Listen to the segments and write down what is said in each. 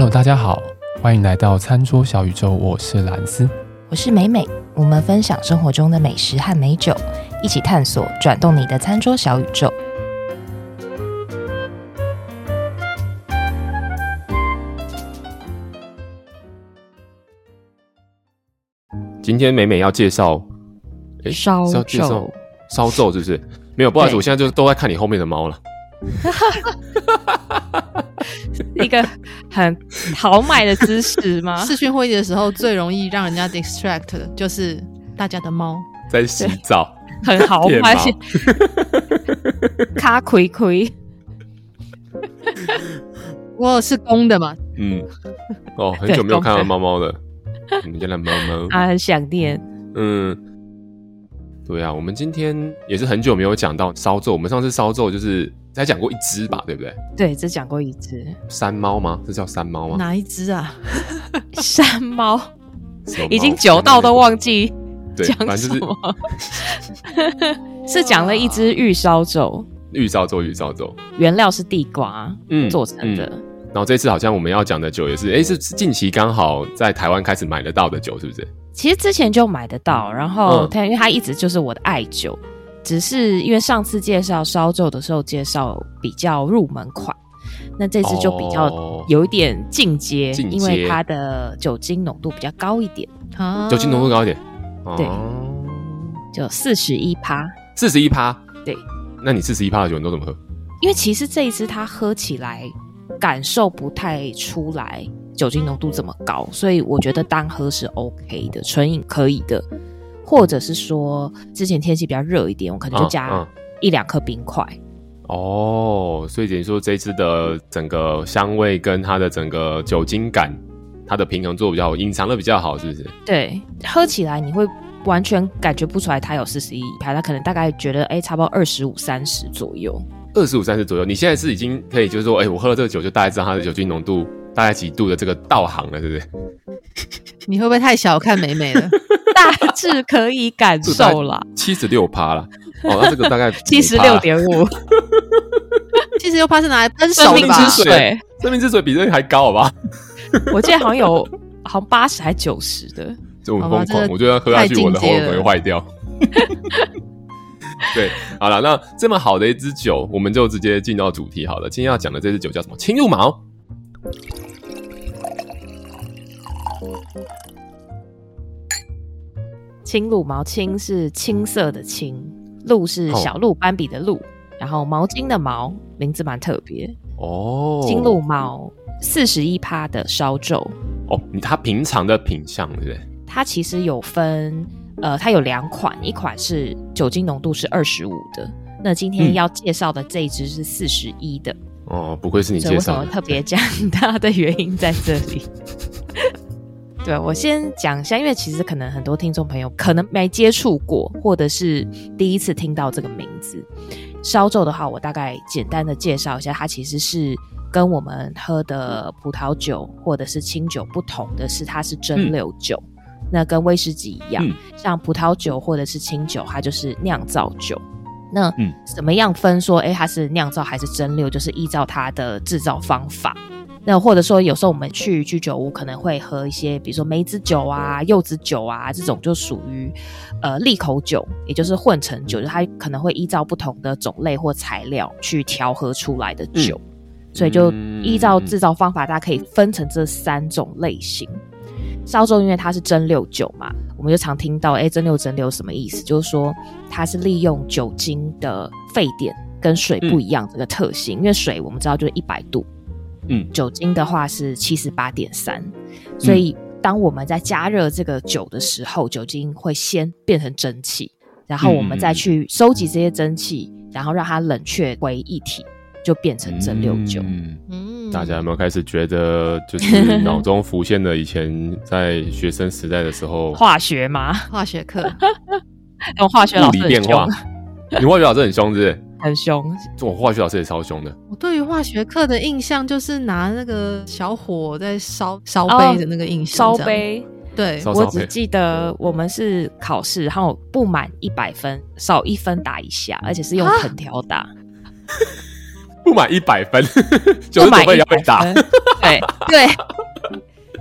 Hello，大家好，欢迎来到餐桌小宇宙，我是蓝斯，我是美美，我们分享生活中的美食和美酒，一起探索转动你的餐桌小宇宙。今天美美要介绍，诶，烧要介绍烧肉，是不是？没有，不好意思，我现在就是都在看你后面的猫了。一个很豪迈的姿势吗？视讯会议的时候最容易让人家 distract 的就是大家的猫在洗澡，很豪迈，卡亏亏。我是公的嘛？嗯，哦，很久没有看到猫猫了。你们家的猫猫啊，很想念。嗯，对啊，我们今天也是很久没有讲到烧酎。我们上次烧酎就是。才讲过一只吧，对不对？对，只讲过一只。山猫吗？这叫山猫吗？哪一只啊？山猫，已经久到都忘记讲什么。是讲了一只玉烧酒，玉烧酎，玉烧酎，原料是地瓜嗯做成的。然后这次好像我们要讲的酒也是，哎，是近期刚好在台湾开始买得到的酒，是不是？其实之前就买得到，然后它、嗯、因为它一直就是我的爱酒。只是因为上次介绍烧酒的时候介绍比较入门款，那这次就比较有一点进阶，哦、因为它的酒精浓度比较高一点。啊、酒精浓度高一点，对，就四十一趴。四十一趴，对。那你四十一趴的酒你都怎么喝？因为其实这一支它喝起来感受不太出来酒精浓度这么高，所以我觉得单喝是 OK 的，纯饮可以的。或者是说，之前天气比较热一点，我可能就加一两颗冰块。哦，所以等于说这次的整个香味跟它的整个酒精感，它的平衡做比较好，隐藏的比较好，是不是？对，喝起来你会完全感觉不出来它有四十一排，它可能大概觉得哎、欸，差不多二十五三十左右。二十五三十左右，你现在是已经可以就是说，哎、欸，我喝了这个酒就大概知道它的酒精浓度大概几度的这个道行了，是不是？你会不会太小看美美了？大致可以感受了，七十六趴了。哦，那这个大概 七十六点五，七十六趴是拿来喷手的吧？生命之水，生命之水比这个还高，好吧？我记得好像有，好像八十还九十的，这么疯狂，我觉得喝下去我的喉咙会坏掉。对，好了，那这么好的一支酒，我们就直接进到主题好了。今天要讲的这支酒叫什么？青鹿毛。青鹿毛，青是青色的青，鹿是小鹿斑比的鹿，哦、然后毛巾的毛，名字蛮特别哦。青鹿毛四十一趴的烧皱哦，它平常的品相对不对？它其实有分，呃，它有两款，一款是酒精浓度是二十五的，那今天要介绍的这一支是四十一的、嗯。哦，不愧是你介绍的。为什么特别讲它的原因在这里？对，我先讲一下，因为其实可能很多听众朋友可能没接触过，或者是第一次听到这个名字。烧酒的话，我大概简单的介绍一下，它其实是跟我们喝的葡萄酒或者是清酒不同的是，它是蒸馏酒。嗯、那跟威士忌一样，嗯、像葡萄酒或者是清酒，它就是酿造酒。那怎么样分说，哎，它是酿造还是蒸馏？就是依照它的制造方法。那或者说，有时候我们去居酒屋可能会喝一些，比如说梅子酒啊、柚子酒啊，这种就属于呃利口酒，也就是混成酒，就它可能会依照不同的种类或材料去调和出来的酒，嗯、所以就依照制造方法，大家可以分成这三种类型。烧酒因为它是蒸馏酒嘛，我们就常听到，哎，蒸馏蒸馏什么意思？就是说它是利用酒精的沸点跟水不一样这个特性，嗯、因为水我们知道就是一百度。嗯，酒精的话是七十八点三，所以当我们在加热这个酒的时候，酒精会先变成蒸汽，然后我们再去收集这些蒸汽，然后让它冷却为一体，就变成蒸馏酒。嗯，大家有没有开始觉得，就是脑中浮现了以前在学生时代的时候？化学吗？化学课。用化学老师变化，你化学老师很凶，是不是？很凶，我化学老师也超凶的。我对于化学课的印象就是拿那个小火在烧烧杯的那个印象。烧、哦、杯，对，烧烧杯，我只记得我们是考试，然后不满一百分，少一分打一下，而且是用藤条 打。不满一百分，九十九分要被打。对对，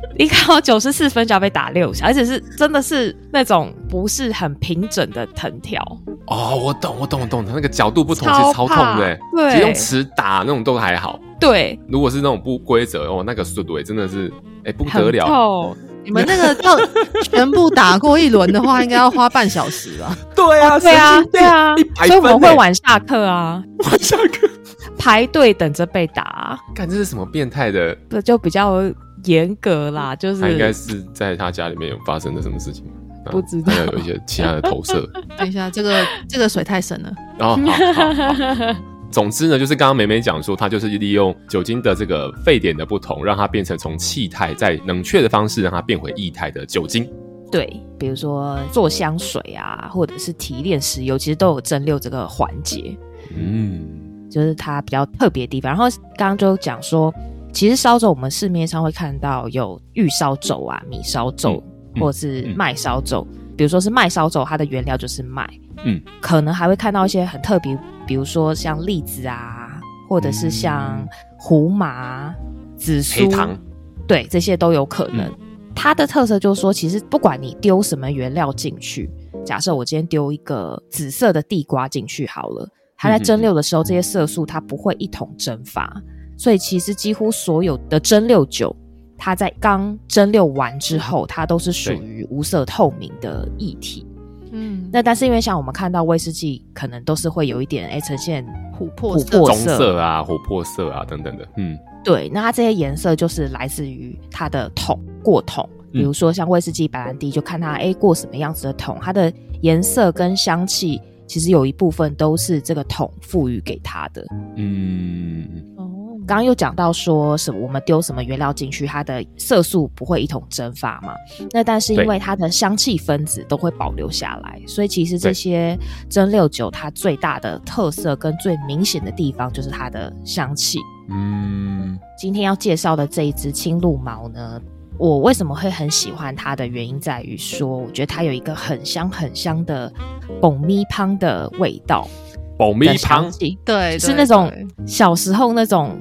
一考九十四分就要被打六下，而且是真的是那种不是很平整的藤条。哦，我懂，我懂，我懂，它那个角度不同，其实超痛的。对，其实用尺打那种都还好。对，如果是那种不规则哦，那个速度真的是哎不得了。痛。你们那个要全部打过一轮的话，应该要花半小时吧？对啊，对啊，对啊，所以我们会晚下课啊，晚下课排队等着被打。看这是什么变态的？这就比较严格啦，就是他应该是在他家里面有发生的什么事情，不知道有一些其他的投射。等一下，这个这个水太深了。哦，好好好。总之呢，就是刚刚美美讲说，它就是利用酒精的这个沸点的不同，让它变成从气态在冷却的方式，让它变回液态的酒精。对，比如说做香水啊，或者是提炼石油，其实都有蒸馏这个环节。嗯，就是它比较特别的地方。然后刚刚就讲说，其实烧酒我们市面上会看到有玉烧酒啊、米烧酒，嗯、或者是麦烧酒。嗯、比如说是麦烧酒，它的原料就是麦。嗯，可能还会看到一些很特别。比如说像栗子啊，或者是像胡麻、紫苏、黑糖，对，这些都有可能。嗯、它的特色就是说，其实不管你丢什么原料进去，假设我今天丢一个紫色的地瓜进去好了，它在蒸馏的时候，这些色素它不会一同蒸发，所以其实几乎所有的蒸馏酒，它在刚蒸馏完之后，它都是属于无色透明的液体。嗯，那但是因为像我们看到威士忌，可能都是会有一点哎呈现琥珀色、棕色啊、琥珀色啊等等的。嗯，对，那它这些颜色就是来自于它的桶过桶，比如说像威士忌白兰地，就看它哎过什么样子的桶，它的颜色跟香气其实有一部分都是这个桶赋予给它的。嗯。刚刚又讲到说什么，我们丢什么原料进去，它的色素不会一同蒸发嘛？那但是因为它的香气分子都会保留下来，所以其实这些蒸馏酒它最大的特色跟最明显的地方就是它的香气。嗯，今天要介绍的这一支青鹿毛呢，我为什么会很喜欢它的原因在于说，我觉得它有一个很香很香的爆米香的味道。爆米香，对，是那种小时候那种。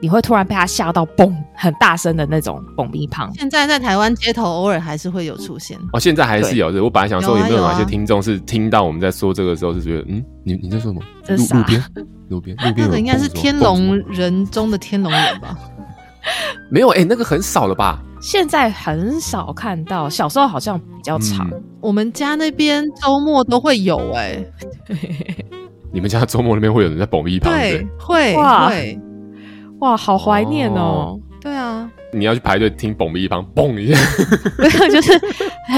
你会突然被他吓到，嘣，很大声的那种爆米香。现在在台湾街头偶尔还是会有出现哦，现在还是有的。我本来想说有没有哪些听众是听到我们在说这个时候是觉得，嗯，你你在说什么？路路边，路边，路边。那个应该是天龙人中的天龙人吧？没有，哎，那个很少了吧？现在很少看到，小时候好像比较长。我们家那边周末都会有，哎，你们家周末那边会有人在蹦咪胖？对，会会。哇，好怀念哦！对啊，你要去排队听爆米香，嘣一下，没有，就是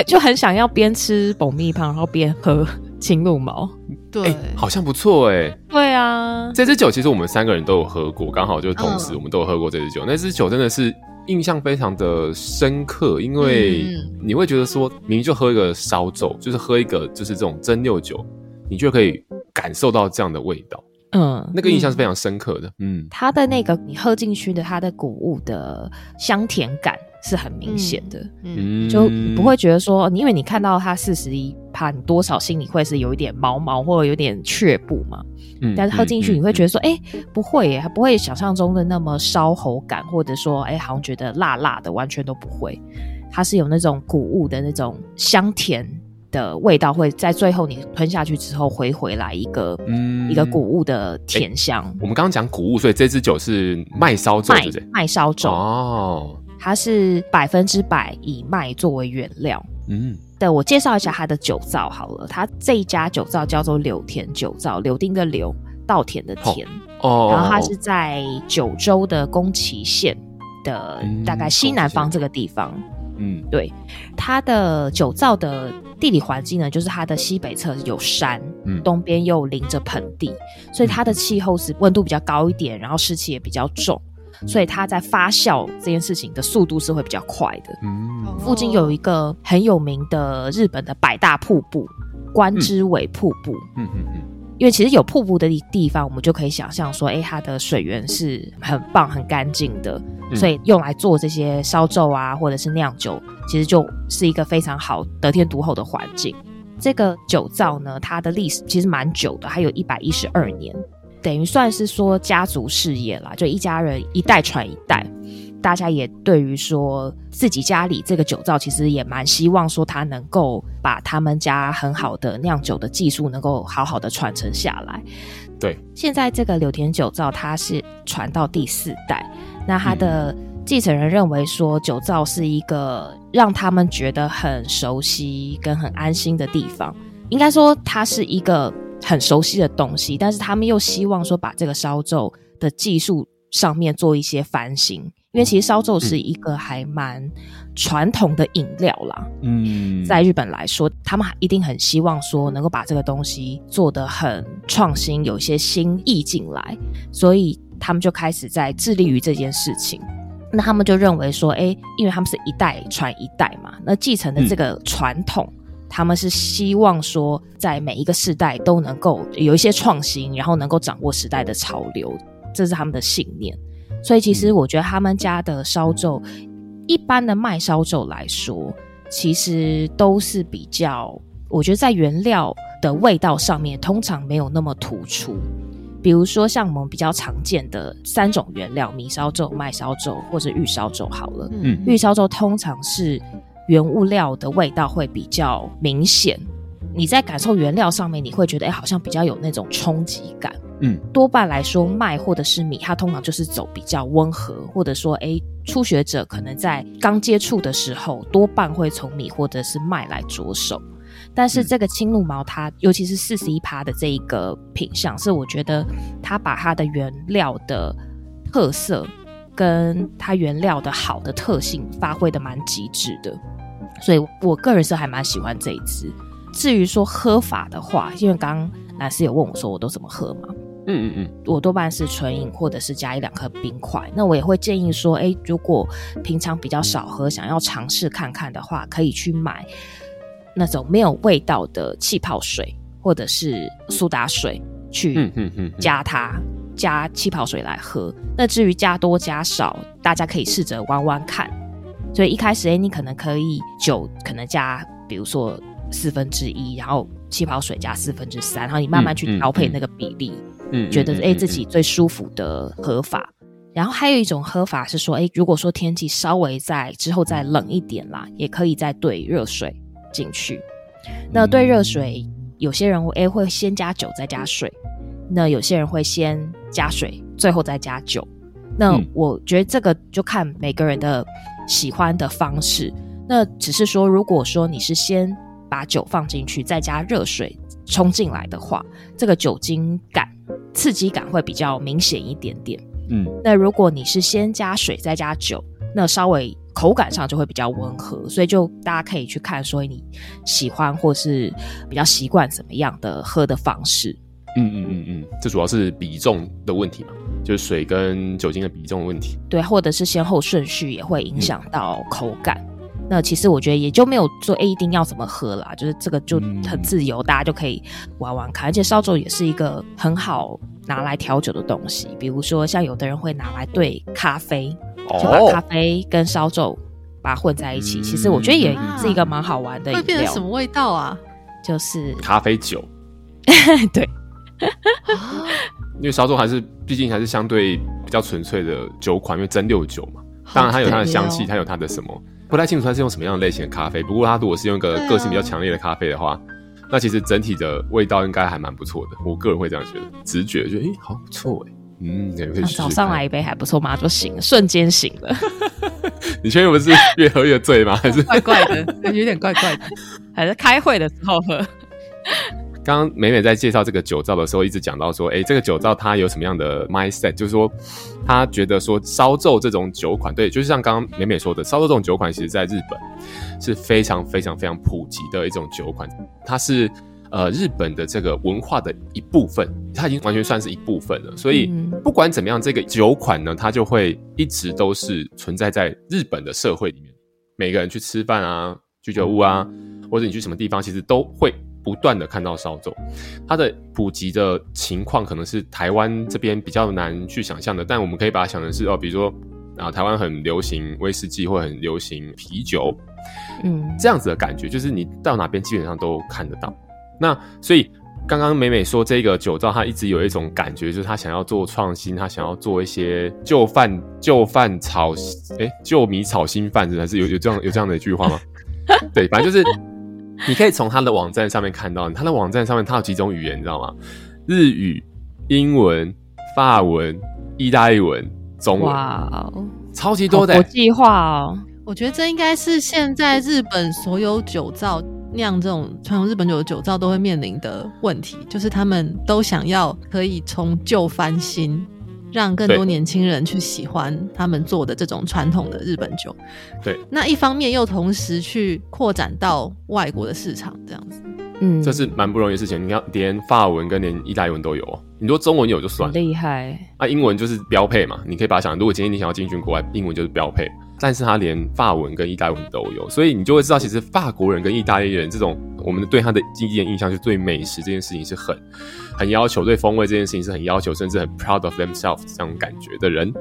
就很想要边吃爆米香，然后边喝青鹿毛。对，好像不错哎。对啊，这支酒其实我们三个人都有喝过，刚好就同时我们都有喝过这支酒。那支酒真的是印象非常的深刻，因为你会觉得说，明明就喝一个烧酒，就是喝一个就是这种蒸馏酒，你就可以感受到这样的味道。嗯，那个印象是非常深刻的。嗯，嗯，它的那个你喝进去的它的谷物的香甜感是很明显的。嗯，就不会觉得说，因为你看到它四十一趴，你多少心里会是有一点毛毛或者有点却步嘛。嗯，但是喝进去你会觉得说，哎、嗯嗯欸，不会耶，它不会想象中的那么烧喉感，或者说，哎、欸，好像觉得辣辣的，完全都不会。它是有那种谷物的那种香甜。的味道会在最后你吞下去之后回回来一个、嗯、一个谷物的甜香。欸、我们刚刚讲谷物，所以这支酒是麦烧酒，对不对？麦烧酒哦，它是百分之百以麦作为原料。嗯，对，我介绍一下它的酒造好了。它这一家酒造叫做柳田酒造，柳丁的柳，稻田的田。哦，然后它是在九州的宫崎县的大概西南方这个地方。嗯，对，它的酒造的地理环境呢，就是它的西北侧有山，嗯，东边又临着盆地，所以它的气候是温度比较高一点，然后湿气也比较重，所以它在发酵这件事情的速度是会比较快的。嗯，附近有一个很有名的日本的百大瀑布——关之尾瀑布。嗯嗯嗯。因为其实有瀑布的地方，我们就可以想象说，哎，它的水源是很棒、很干净的，所以用来做这些烧酎啊，或者是酿酒，其实就是一个非常好、得天独厚的环境。这个酒造呢，它的历史其实蛮久的，还有一百一十二年。等于算是说家族事业啦，就一家人一代传一代。大家也对于说自己家里这个酒造，其实也蛮希望说他能够把他们家很好的酿酒的技术能够好好的传承下来。对，现在这个柳田酒造它是传到第四代，那他的继承人认为说酒造是一个让他们觉得很熟悉跟很安心的地方，应该说它是一个很熟悉的东西，但是他们又希望说把这个烧酒的技术上面做一些翻新。因为其实烧酒是一个还蛮传统的饮料啦，嗯，在日本来说，他们一定很希望说能够把这个东西做得很创新，有一些新意进来，所以他们就开始在致力于这件事情。那他们就认为说，哎，因为他们是一代传一代嘛，那继承的这个传统，嗯，他们是希望说在每一个世代都能够有一些创新，然后能够掌握时代的潮流，这是他们的信念。所以其实我觉得他们家的烧酒，一般的卖烧酒来说，其实都是比较，我觉得在原料的味道上面，通常没有那么突出。比如说像我们比较常见的三种原料：米烧粥、麦烧粥或者玉烧粥。好了，嗯，玉烧粥通常是原物料的味道会比较明显，你在感受原料上面，你会觉得哎，好像比较有那种冲击感。嗯，多半来说，麦或者是米，它通常就是走比较温和，或者说，诶，初学者可能在刚接触的时候，多半会从米或者是麦来着手。但是这个青露毛，它尤其是四十一趴的这一个品相，是我觉得它把它的原料的特色跟它原料的好的特性发挥的蛮极致的，所以我个人是还蛮喜欢这一支。至于说喝法的话，因为刚刚兰斯有问我说我都怎么喝嘛。嗯嗯嗯，我多半是纯饮，或者是加一两颗冰块。那我也会建议说，哎，如果平常比较少喝，想要尝试看看的话，可以去买那种没有味道的气泡水，或者是苏打水，去加它，加气泡水来喝。那至于加多加少，大家可以试着玩玩看。所以一开始，哎，你可能可以酒可能加，比如说四分之一，然后气泡水加四分之三，然后你慢慢去调配那个比例。嗯嗯嗯，觉得哎、欸、自己最舒服的喝法，然后还有一种喝法是说，哎、欸，如果说天气稍微在之后再冷一点啦，也可以再兑热水进去。那对热水，有些人哎、欸、会先加酒再加水，那有些人会先加水最后再加酒。那我觉得这个就看每个人的喜欢的方式。那只是说，如果说你是先把酒放进去，再加热水冲进来的话，这个酒精感。刺激感会比较明显一点点，嗯，那如果你是先加水再加酒，那稍微口感上就会比较温和，所以就大家可以去看所以你喜欢或是比较习惯怎么样的喝的方式。嗯嗯嗯嗯，这主要是比重的问题嘛，就是水跟酒精的比重的问题。对，或者是先后顺序也会影响到口感。嗯那其实我觉得也就没有说，哎，一定要怎么喝啦，就是这个就很自由，嗯、大家就可以玩玩看。而且烧酒也是一个很好拿来调酒的东西，比如说像有的人会拿来兑咖啡，就把咖啡跟烧酒把它混在一起。哦、其实我觉得也是一个蛮好玩的。会变成什么味道啊？就是咖啡酒。对，因为烧酒还是毕竟还是相对比较纯粹的酒款，因为蒸馏酒嘛，当然它有它的香气，它有它的什么。不太清楚它是用什么样的类型的咖啡，不过它如果是用一个个性比较强烈的咖啡的话，啊、那其实整体的味道应该还蛮不错的。我个人会这样觉得，直觉觉得诶，好不错诶，嗯，可以试试、啊、早上来一杯还不错嘛，就醒了，瞬间醒了。你确定不是越喝越醉吗？还是怪怪的，有点怪怪的，还是开会的时候喝？刚刚美美在介绍这个酒造的时候，一直讲到说，哎、欸，这个酒造它有什么样的 mindset，就是说，他觉得说烧酎这种酒款，对，就是像刚刚美美说的，烧酎这种酒款，其实在日本是非常非常非常普及的一种酒款，它是呃日本的这个文化的一部分，它已经完全算是一部分了。所以不管怎么样，这个酒款呢，它就会一直都是存在在日本的社会里面，每个人去吃饭啊、居酒屋啊，或者你去什么地方，其实都会。不断的看到烧酎，它的普及的情况可能是台湾这边比较难去想象的，但我们可以把它想成是哦，比如说啊，台湾很流行威士忌或很流行啤酒，嗯，这样子的感觉，就是你到哪边基本上都看得到。那所以刚刚美美说这个酒造，他一直有一种感觉，就是他想要做创新，他想要做一些旧饭旧饭炒哎旧米炒新饭，还是有有这样有这样的一句话吗？对，反正就是你可以从他的网站上面看到，他的网站上面他有几种语言，你知道吗？日语、英文、法文、意大利文、中文，哇哦，超级多的国际化哦。我觉得这应该是现在日本所有酒造。酿这种传统日本酒的酒造都会面临的问题，就是他们都想要可以从旧翻新，让更多年轻人去喜欢他们做的这种传统的日本酒。对，那一方面又同时去扩展到外国的市场，这样子，嗯，这是蛮不容易的事情。你看，连法文跟连意大利文都有，你说中文有就算了，厉害。啊，英文就是标配嘛，你可以把它想，如果今天你想要进军国外，英文就是标配。但是他连法文跟意大利文都有，所以你就会知道，其实法国人跟意大利人这种，我们对他的第一眼印象，就对美食这件事情是很很要求，对风味这件事情是很要求，甚至很 proud of themselves 这种感觉的人，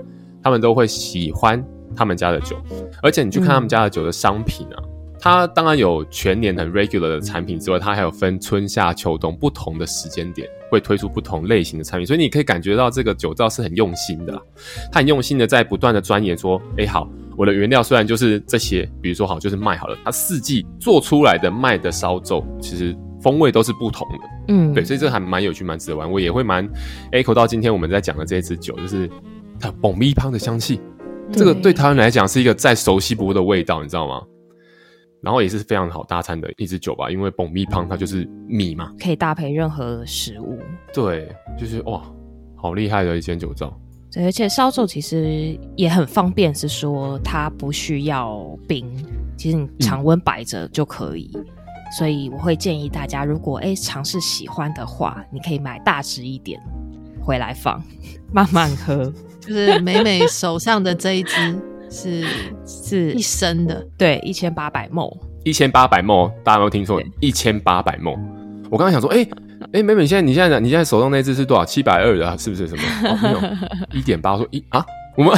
他们都会喜欢他们家的酒。而且你去看他们家的酒的商品啊，它当然有全年很 regular 的产品之外，它还有分春夏秋冬不同的时间点会推出不同类型的产品，所以你可以感觉到这个酒造是很用心的，他很用心的在不断的钻研说，哎好。我的原料虽然就是这些，比如说好就是麦好了，它四季做出来的麦的烧酒，其实风味都是不同的，嗯，对，所以这还蛮有趣，蛮值得玩。我也会蛮 echo 到今天我们在讲的这一支酒，就是它爆米香的香气，这个对台湾来讲是一个再熟悉不过的味道，你知道吗？然后也是非常好搭餐的一支酒吧，因为爆米香它就是米嘛，可以搭配任何食物，对，就是哇，好厉害的一间酒造。对，而且烧酒其实也很方便，是说它不需要冰，其实你常温摆着就可以。嗯、所以我会建议大家，如果诶尝试喜欢的话，你可以买大支一点回来放，慢慢喝。就是美美手上的这一支是 是一升的，对，一千八百 ml，一千八百 ml，大家有没有听错？一千八百 ml。我刚刚想说，哎。哎，美美，现在你现在你现在手上那只是多少？七百二的，是不是什么？哦、没有，一点八。说一啊，我们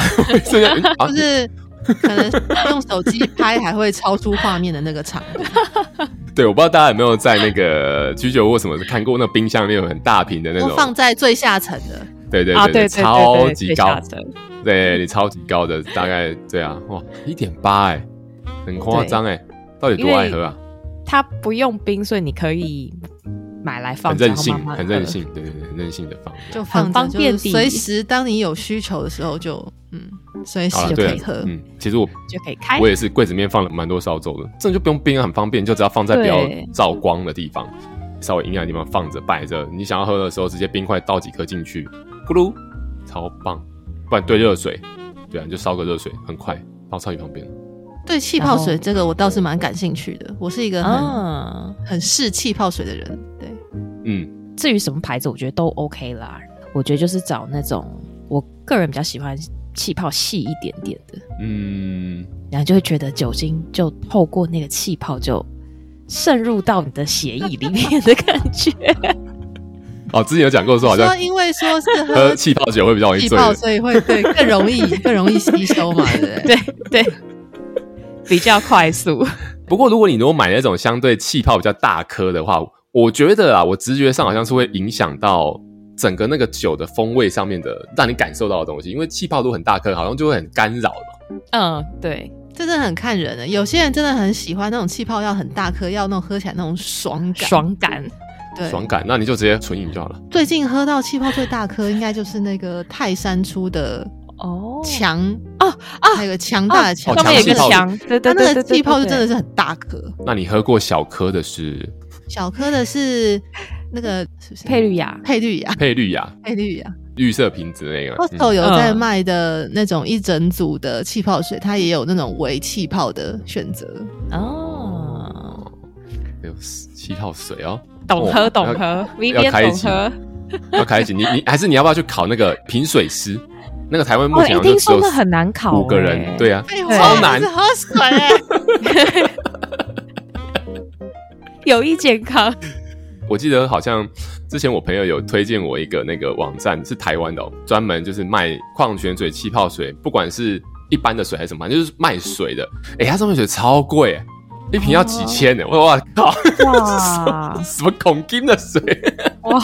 这样、啊、就是可能用手机拍还会超出画面的那个长度。对，我不知道大家有没有在那个居酒屋什么看过那冰箱里面有很大瓶的那种，放在最下层的。对对对，对，对，超级高。对，你超级高的，大概对啊，哇，一点八哎，很夸张哎，到底多爱喝啊？它不用冰，所以你可以。买来放，很任性，很任性，对对对，很任性的放，就很方便，随时当你有需求的时候就嗯，随时就可以喝。嗯，其实我就可以开，我也是柜子里面放了蛮多烧酒的，这就不用冰，很方便，就只要放在比较照光的地方，稍微阴暗的地方放着摆着，你想要喝的时候直接冰块倒几颗进去，咕噜，超棒。不然兑热水，对啊，你就烧个热水，很快，泡超级方便。对气泡水这个我倒是蛮感兴趣的，我是一个很、啊、很嗜气泡水的人。对，嗯，至于什么牌子，我觉得都 OK 啦。我觉得就是找那种我个人比较喜欢气泡细一点点的，嗯，然后就会觉得酒精就透过那个气泡就渗入到你的血液里面的感觉。哦，之前有讲过说好像说因为说是喝气泡酒会比较容易醉，所以会对更容易更容易吸收嘛，对不对？对对。比较快速，不过如果你如果买那种相对气泡比较大颗的话，我觉得啊，我直觉上好像是会影响到整个那个酒的风味上面的，让你感受到的东西。因为气泡都很大颗，好像就会很干扰嘛。嗯，对，这真的很看人的。有些人真的很喜欢那种气泡要很大颗，要那种喝起来那种爽感，爽感，对，爽感。那你就直接纯饮就好了。最近喝到气泡最大颗，应该就是那个泰山出的。哦，强哦啊，还有个强大的强，上面有个强，对对对，那个气泡就真的是很大颗。那你喝过小颗的是？小颗的是那个是是佩绿芽，佩绿芽，佩绿芽，佩绿芽，绿色瓶子那个。Costco 有在卖的那种一整组的气泡水，它也有那种微气泡的选择。哦。有气泡水哦，懂喝懂喝，要开一集，要开一集。你你还是你要不要去考那个品水师？那个台湾目前好像只有很难考，五个人，对啊，超难。喝水。有益健康。我记得好像之前我朋友有推荐我一个那个网站，是台湾的，专门就是卖矿泉水、气泡水，不管是一般的水还是什么，就是卖水的。哎，它上面水超贵，一瓶要几千呢？我哇靠！哇，什么恐金的水？哇！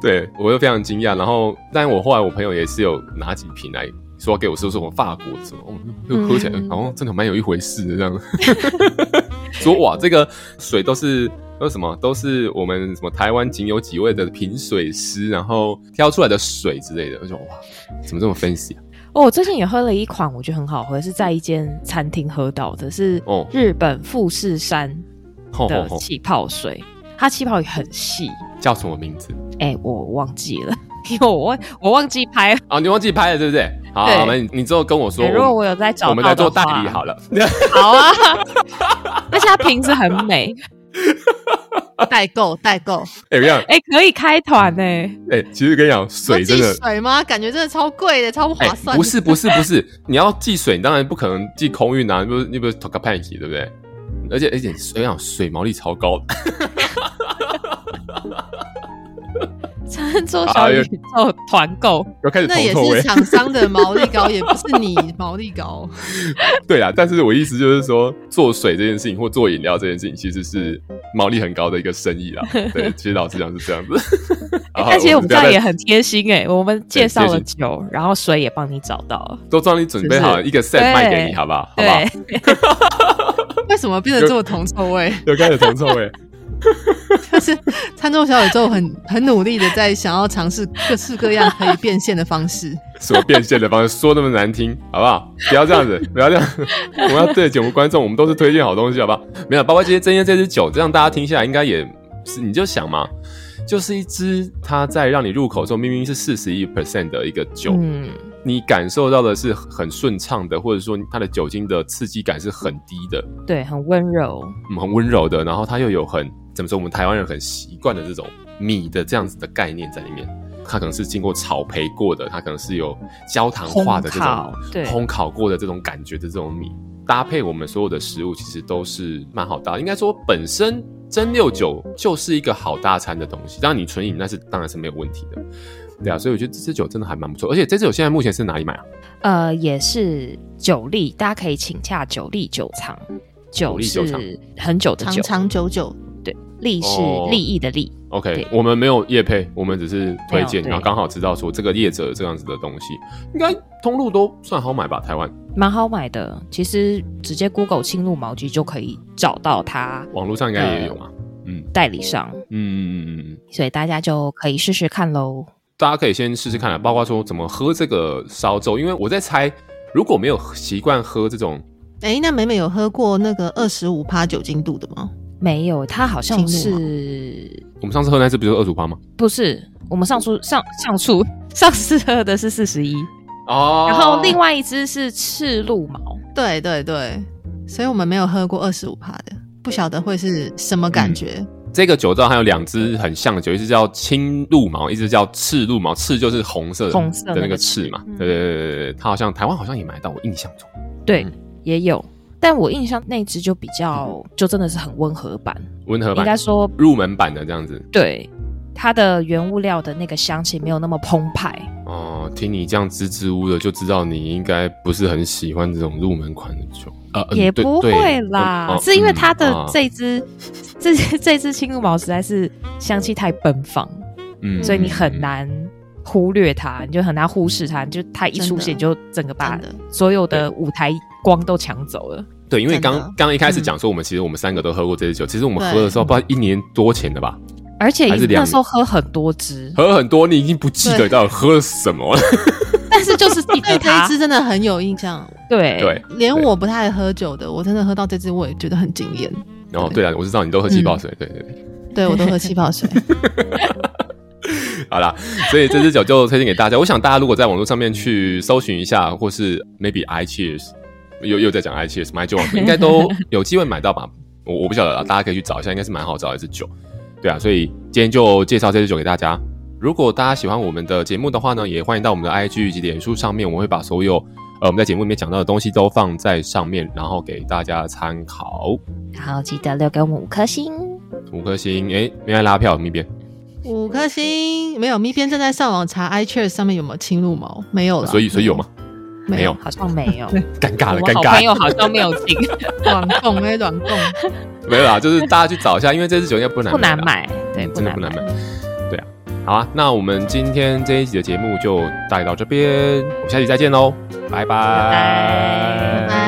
对我就非常惊讶。然后，但我后来我朋友也是有拿几瓶来说给我说，说我法国什么，哦，喝起来好像真的蛮有一回事的这样。说哇，这个水都是都什么？都是我们什么台湾仅有几位的品水师，然后挑出来的水之类的。我说哇，怎么这么 fancy 啊？哦，我最近也喝了一款，我觉得很好喝，是在一间餐厅喝到的，是日本富士山的气泡水，它气泡也很细，叫什么名字？哎、欸，我忘记了，因 为我忘我忘记拍了。哦，你忘记拍了，对不对？好，好，那你你之后跟我说，如果我有在找，我们来做代理好了。好啊，而且它瓶子很美。代购代购，哎，怎么样？哎，可以开团呢。哎，其实跟你讲，水真的水吗？感觉真的超贵的，超不划算。不是不是不是，你要寄水，你当然不可能寄空运啊，你不是你不是 talk panic 对不对？而且而且，水讲水毛利超高的。餐桌小宇宙团购，又开始那也是厂商的毛利高，也不是你 毛利高。对啊，但是我意思就是说，做水这件事情或做饮料这件事情，其实是毛利很高的一个生意啦。对，其实老实讲是这样子。而且我们这样也很贴心哎，我们介绍了酒，然后水也帮你找到了，都帮你准备好一个 set 卖给你，好不好？好不好？为什么变得这么铜臭味？又开始铜臭味。就是餐桌小宇宙很很努力的在想要尝试各式各样可以变现的方式。什么变现的方式？说那么难听，好不好？不要这样子，不要这样。我们要对节目观众，我们都是推荐好东西，好不好？没有，包括今天今天这支酒，这样大家听下来应该也是，你就想嘛，就是一支它在让你入口的时候，明明是四十一 percent 的一个酒，嗯，你感受到的是很顺畅的，或者说它的酒精的刺激感是很低的，对，很温柔，嗯，很温柔的，然后它又有很。怎么说？我们台湾人很习惯的这种米的这样子的概念在里面，它可能是经过炒培过的，它可能是有焦糖化的这种对烘烤过的这种感觉的这种米，搭配我们所有的食物，其实都是蛮好搭。应该说，本身蒸馏酒就是一个好大餐的东西。当然，你纯饮那是当然是没有问题的，对啊。所以我觉得这支酒真的还蛮不错。而且这支酒现在目前是哪里买啊？呃，也是酒力，大家可以请洽酒力酒藏，酒是很久的酒，长长久久。利是利益的利。OK，我们没有业配，我们只是推荐，然后刚好知道说这个业者这样子的东西，应该通路都算好买吧？台湾蛮好买的，其实直接 Google 轻入毛机就可以找到它。网络上应该也有嘛？嗯，代理商，嗯嗯嗯嗯，所以大家就可以试试看喽。大家可以先试试看啊，包括说怎么喝这个烧粥，因为我在猜，如果没有习惯喝这种，哎、欸，那美美有喝过那个二十五趴酒精度的吗？没有，它好像是我们上次喝那次不是二十五趴吗？不是，我们上次上上次上次喝的是四十一。哦，然后另外一只是赤鹿毛，对对对，所以我们没有喝过二十五趴的，不晓得会是什么感觉。嗯、这个酒造还有两只很像的酒，一支叫青鹿毛，一支叫赤鹿毛，赤就是红色的红色的那个赤嘛，对对对对对，它好像台湾好像也买到，我印象中。对、嗯、也有。但我印象那只就比较，就真的是很温和版，温和版，应该说入门版的这样子。对，它的原物料的那个香气没有那么澎湃。哦，听你这样支支吾的，就知道你应该不是很喜欢这种入门款的酒。呃，也不会啦，是因为它的这支、这这支青鹿毛实在是香气太奔放，嗯，所以你很难忽略它，你就很难忽视它，就它一出现就整个把所有的舞台。光都抢走了。对，因为刚刚一开始讲说，我们其实我们三个都喝过这支酒。其实我们喝的时候，不知道一年多前的吧。而且那时候喝很多支，喝很多，你已经不记得到底喝了什么了。但是就是对这一支真的很有印象。对对，连我不太爱喝酒的，我真的喝到这支，我也觉得很惊艳。哦，对啊，我知道你都喝气泡水，对对对，对我都喝气泡水。好啦，所以这支酒就推荐给大家。我想大家如果在网络上面去搜寻一下，或是 maybe iCheers。又又在讲 iCheers 买酒，应该都有机会买到吧？我我不晓得啦，大家可以去找一下，应该是蛮好找的一支酒。对啊，所以今天就介绍这支酒给大家。如果大家喜欢我们的节目的话呢，也欢迎到我们的 IG 以及脸书上面，我们会把所有呃我们在节目里面讲到的东西都放在上面，然后给大家参考。好，记得留给我们五颗星。五颗星，哎，没来拉票，咪边。五颗星，没有，咪边正在上网查 iCheers 上面有没有侵入毛，没有了。所以，所以有吗？没有，好像没有，尴尬了，尴尬。朋友好像没有进，软供哎，软供，没有啦，就是大家去找一下，因为这支酒应该不难，不难买，对，真的不难买，对啊。好啊，那我们今天这一集的节目就带到这边，我们下期再见喽，拜拜，拜。拜，拜